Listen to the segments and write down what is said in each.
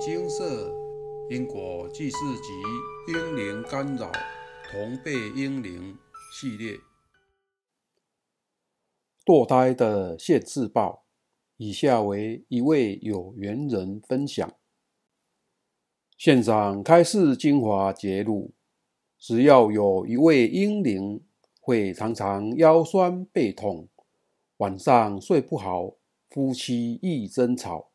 金色因果济世集婴灵干扰同辈婴灵系列，堕胎的现世报。以下为一位有缘人分享：现场开示精华节录，只要有一位婴灵会常常腰酸背痛，晚上睡不好，夫妻易争吵。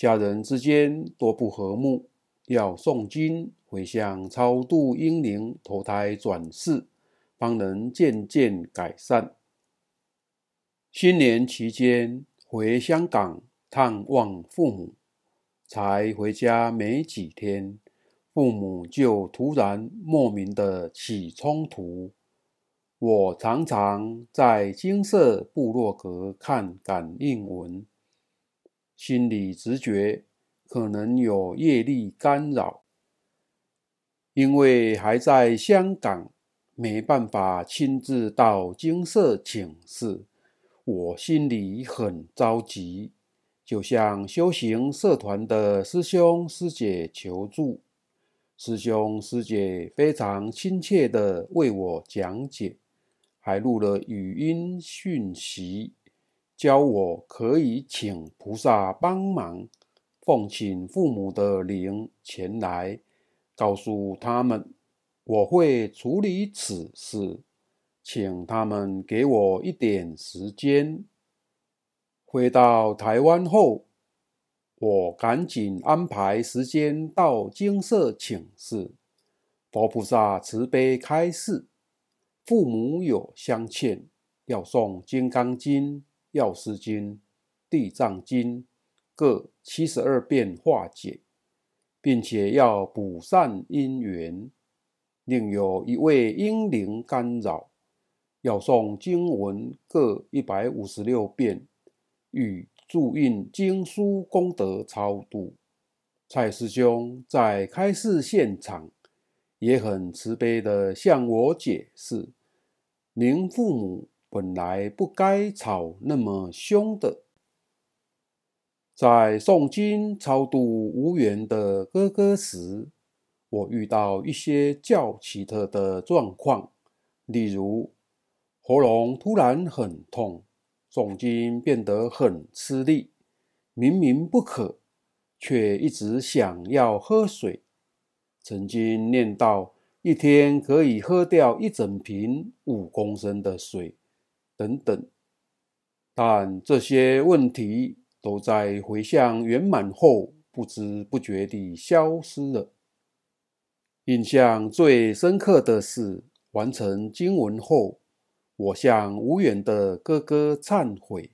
家人之间多不和睦，要诵经回向超度英灵投胎转世，方能渐渐改善。新年期间回香港探望父母，才回家没几天，父母就突然莫名的起冲突。我常常在金色部落格看感应文。心理直觉可能有业力干扰，因为还在香港，没办法亲自到精舍请示，我心里很着急，就向修行社团的师兄师姐求助。师兄师姐非常亲切地为我讲解，还录了语音讯息。教我可以请菩萨帮忙，奉请父母的灵前来，告诉他们我会处理此事，请他们给我一点时间。回到台湾后，我赶紧安排时间到精舍请示，佛菩萨慈悲开示，父母有相欠，要诵《金刚经》。药师经、地藏经各七十二遍化解，并且要补善因缘。另有一位英灵干扰，要诵经文各一百五十六遍，与注印经书功德超度。蔡师兄在开示现场也很慈悲地向我解释：您父母。本来不该吵那么凶的。在诵经超度无缘的哥哥时，我遇到一些较奇特的状况，例如喉咙突然很痛，诵经变得很吃力，明明不渴，却一直想要喝水。曾经念到一天可以喝掉一整瓶五公升的水。等等，但这些问题都在回向圆满后不知不觉地消失了。印象最深刻的是，完成经文后，我向无缘的哥哥忏悔，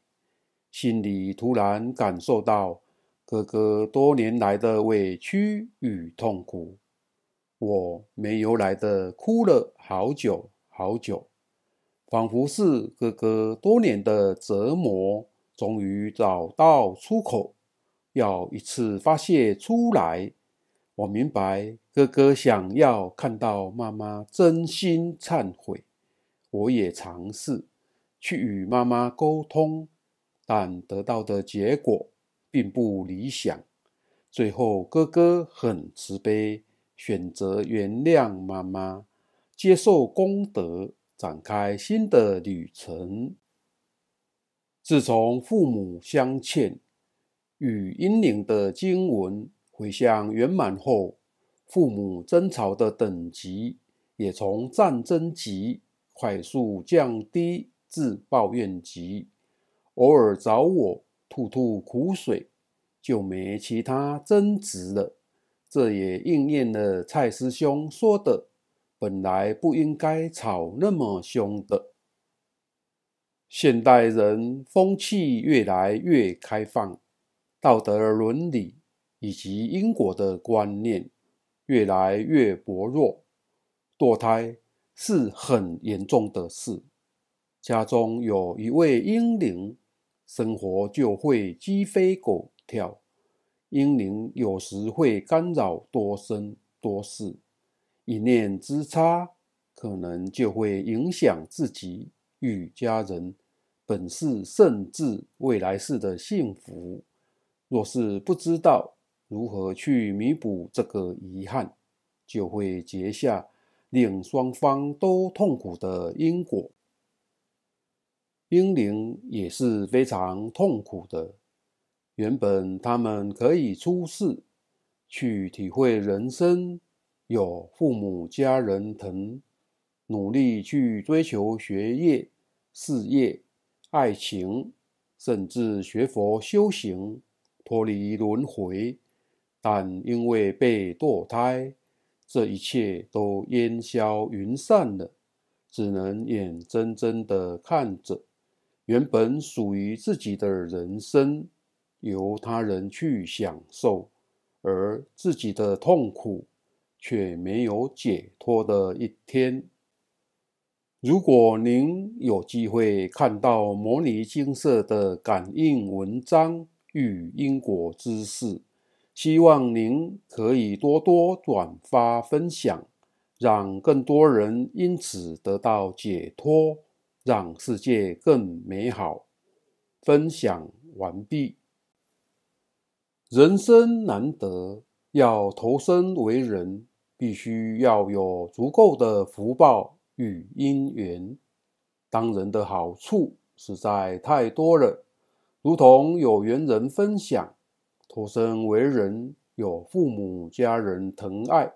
心里突然感受到哥哥多年来的委屈与痛苦，我没由来的哭了好久好久。仿佛是哥哥多年的折磨，终于找到出口，要一次发泄出来。我明白哥哥想要看到妈妈真心忏悔，我也尝试去与妈妈沟通，但得到的结果并不理想。最后，哥哥很慈悲，选择原谅妈妈，接受功德。展开新的旅程。自从父母相欠与婴灵的经文回向圆满后，父母争吵的等级也从战争级快速降低至抱怨级。偶尔找我吐吐苦水，就没其他争执了。这也应验了蔡师兄说的。本来不应该吵那么凶的。现代人风气越来越开放，道德伦理以及因果的观念越来越薄弱，堕胎是很严重的事。家中有一位婴灵，生活就会鸡飞狗跳，婴灵有时会干扰多生多世。一念之差，可能就会影响自己与家人本世甚至未来世的幸福。若是不知道，如何去弥补这个遗憾，就会结下令双方都痛苦的因果。婴灵也是非常痛苦的。原本他们可以出世，去体会人生，有父母家人疼，努力去追求学业、事业、爱情，甚至学佛修行，脱离轮回。但因为被堕胎，这一切都烟消云散了，只能眼睁睁地看着原本属于自己的人生。由他人去享受，而自己的痛苦却没有解脱的一天。如果您有机会看到牟尼精舍的感应文章与因果知识，希望您可以多多转发分享，让更多人因此得到解脱，让世界更美好。分享完毕。人生难得，要投身为人，必须要有足够的福报与因缘。当人的好处实在太多了，如同有缘人分享，投生为人，有父母家人疼爱，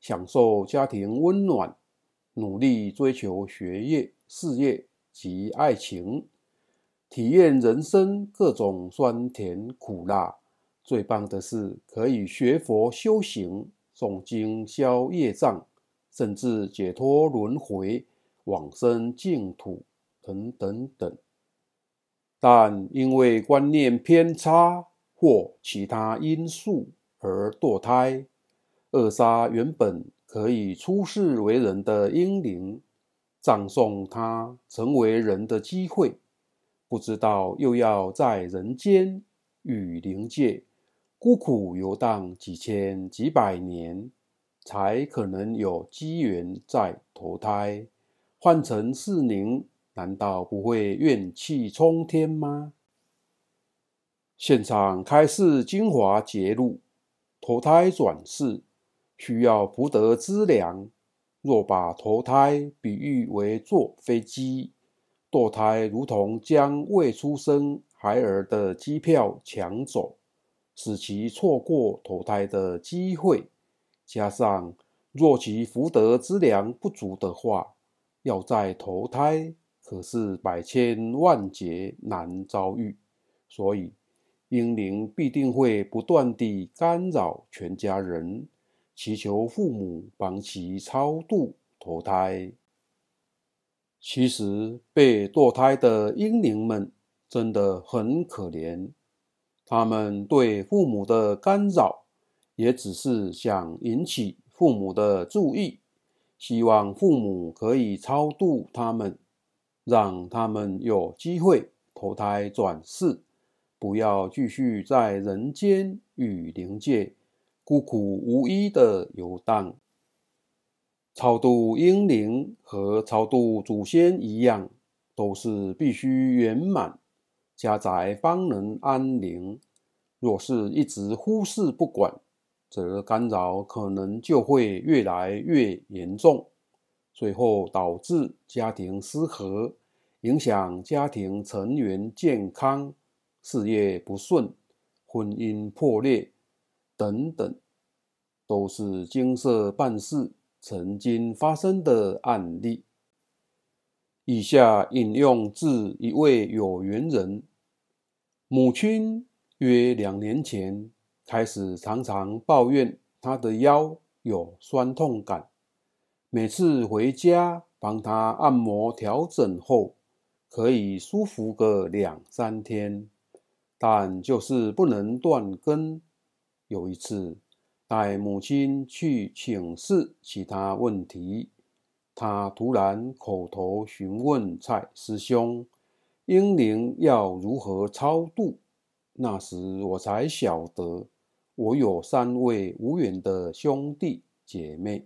享受家庭温暖，努力追求学业、事业及爱情，体验人生各种酸甜苦辣。最棒的是，可以学佛修行、诵经消业障，甚至解脱轮回、往生净土等等等。但因为观念偏差或其他因素而堕胎，扼杀原本可以出世为人的婴灵，葬送他成为人的机会，不知道又要在人间与灵界。孤苦游荡几千几百年，才可能有机缘再投胎。换成是您，难道不会怨气冲天吗？现场开示精华节录：投胎转世需要福德资粮。若把投胎比喻为坐飞机，堕胎如同将未出生孩儿的机票抢走。使其错过投胎的机会，加上若其福德资粮不足的话，要再投胎可是百千万劫难遭遇。所以，婴灵必定会不断地干扰全家人，祈求父母帮其超度投胎。其实，被堕胎的婴灵们真的很可怜。他们对父母的干扰，也只是想引起父母的注意，希望父母可以超度他们，让他们有机会投胎转世，不要继续在人间与灵界孤苦无依的游荡。超度婴灵和超度祖先一样，都是必须圆满。家宅方能安宁。若是一直忽视不管，则干扰可能就会越来越严重，最后导致家庭失和，影响家庭成员健康、事业不顺、婚姻破裂等等，都是经舍办事曾经发生的案例。以下引用自一位有缘人，母亲约两年前开始常常抱怨她的腰有酸痛感，每次回家帮她按摩调整后，可以舒服个两三天，但就是不能断根。有一次带母亲去请示其他问题，他突然口头询问蔡师兄：英灵要如何超度？那时我才晓得，我有三位无缘的兄弟姐妹。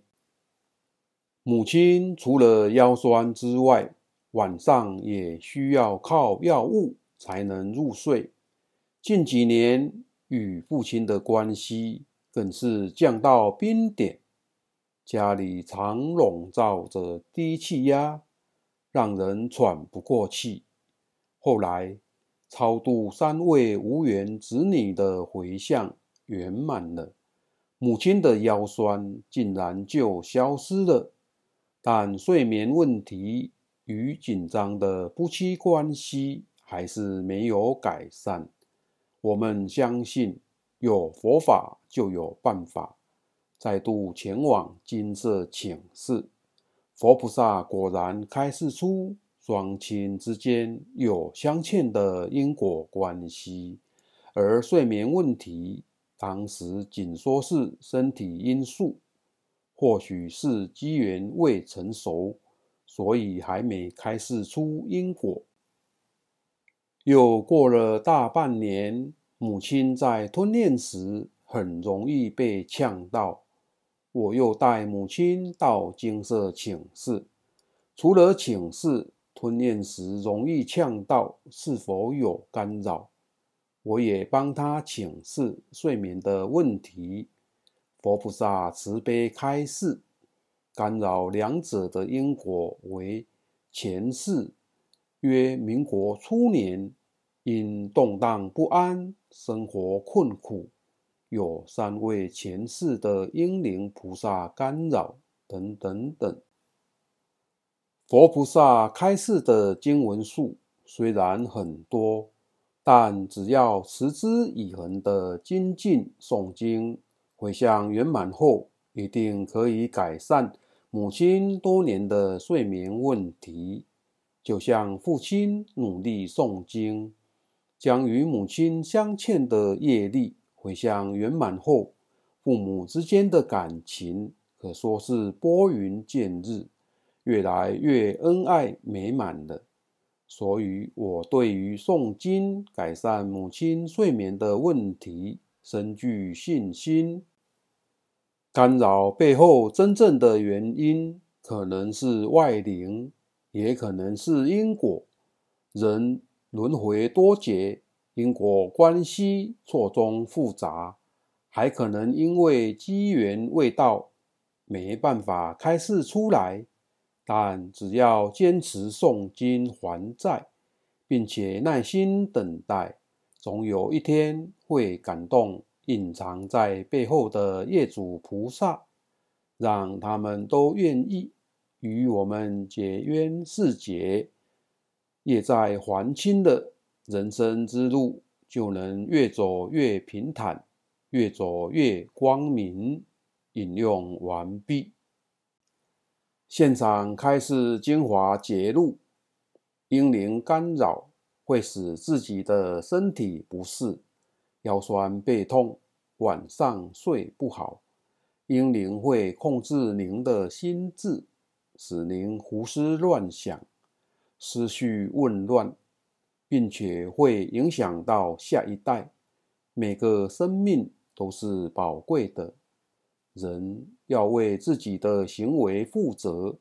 母亲除了腰酸之外，晚上也需要靠药物才能入睡。近几年与父亲的关系更是降到冰点。家里常笼罩着低气压，让人喘不过气。后来，超度三位无缘子女的回向圆满了，母亲的腰酸竟然就消失了。但睡眠问题与紧张的夫妻关系还是没有改善。我们相信，有佛法就有办法。再度前往金色寝室，佛菩萨果然开示出双亲之间有相欠的因果关系，而睡眠问题当时仅说是身体因素，或许是机缘未成熟，所以还没开示出因果。又过了大半年，母亲在吞咽时很容易被呛到。我又带母亲到精舍请示，除了请示吞咽时容易呛到是否有干扰，我也帮她请示睡眠的问题。佛菩萨慈悲开示，干扰两者的因果为前世，约民国初年，因动荡不安，生活困苦。有三位前世的英灵菩萨干扰，等等等。佛菩萨开示的经文数虽然很多，但只要持之以恒的精进诵经，回向圆满后，一定可以改善母亲多年的睡眠问题。就像父亲努力诵经，将与母亲相欠的业力。回向圆满后，父母之间的感情可说是拨云见日，越来越恩爱美满了。所以，我对于诵经改善母亲睡眠的问题深具信心。干扰背后真正的原因，可能是外灵，也可能是因果。人轮回多劫。因果关系错综复杂，还可能因为机缘未到，没办法开示出来。但只要坚持诵经还债，并且耐心等待，总有一天会感动隐藏在背后的业主菩萨，让他们都愿意与我们结冤释结，业债还清了。人生之路就能越走越平坦，越走越光明。引用完毕。现场开示精华节录：婴灵干扰会使自己的身体不适，腰酸背痛，晚上睡不好。婴灵会控制您的心智，使您胡思乱想，思绪紊乱。并且会影响到下一代。每个生命都是宝贵的，人要为自己的行为负责。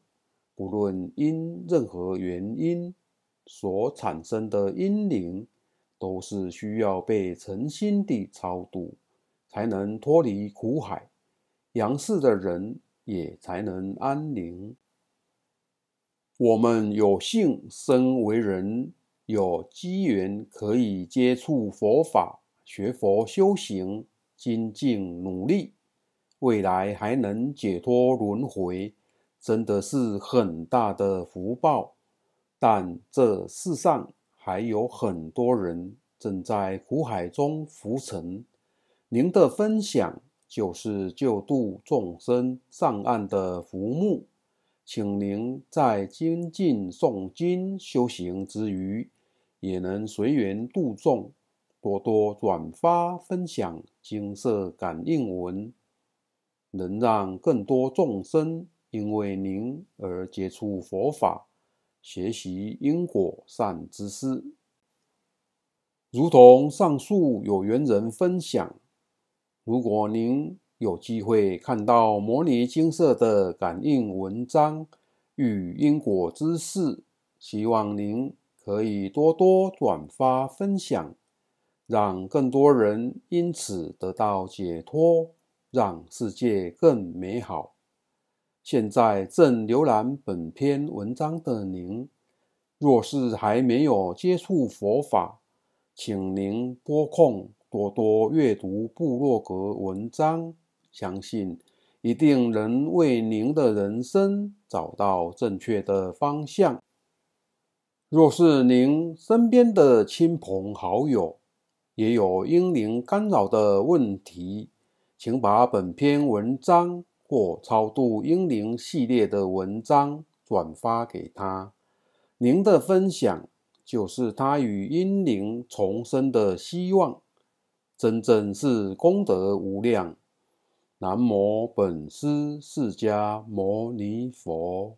不论因任何原因所产生的阴灵，都是需要被诚心地超度，才能脱离苦海，阳世的人也才能安宁。我们有幸生为人。有机缘可以接触佛法、学佛修行、精进努力，未来还能解脱轮回，真的是很大的福报。但这世上还有很多人正在苦海中浮沉，您的分享就是救度众生上岸的浮木，请您在精进诵经修行之余，也能随缘度众，多多转发分享金色感应文，能让更多众生因为您而接触佛法，学习因果善知识。如同上述有缘人分享，如果您有机会看到牟尼金色的感应文章与因果知识，希望您。可以多多转发分享，让更多人因此得到解脱，让世界更美好。现在正浏览本篇文章的您，若是还没有接触佛法，请您拨空多多阅读部落格文章，相信一定能为您的人生找到正确的方向。若是您身边的亲朋好友也有阴灵干扰的问题，请把本篇文章。或超度英灵系列的文章转发给他，您的分享就是他与英灵重生的希望，真正是功德无量。南无本师释迦牟尼佛。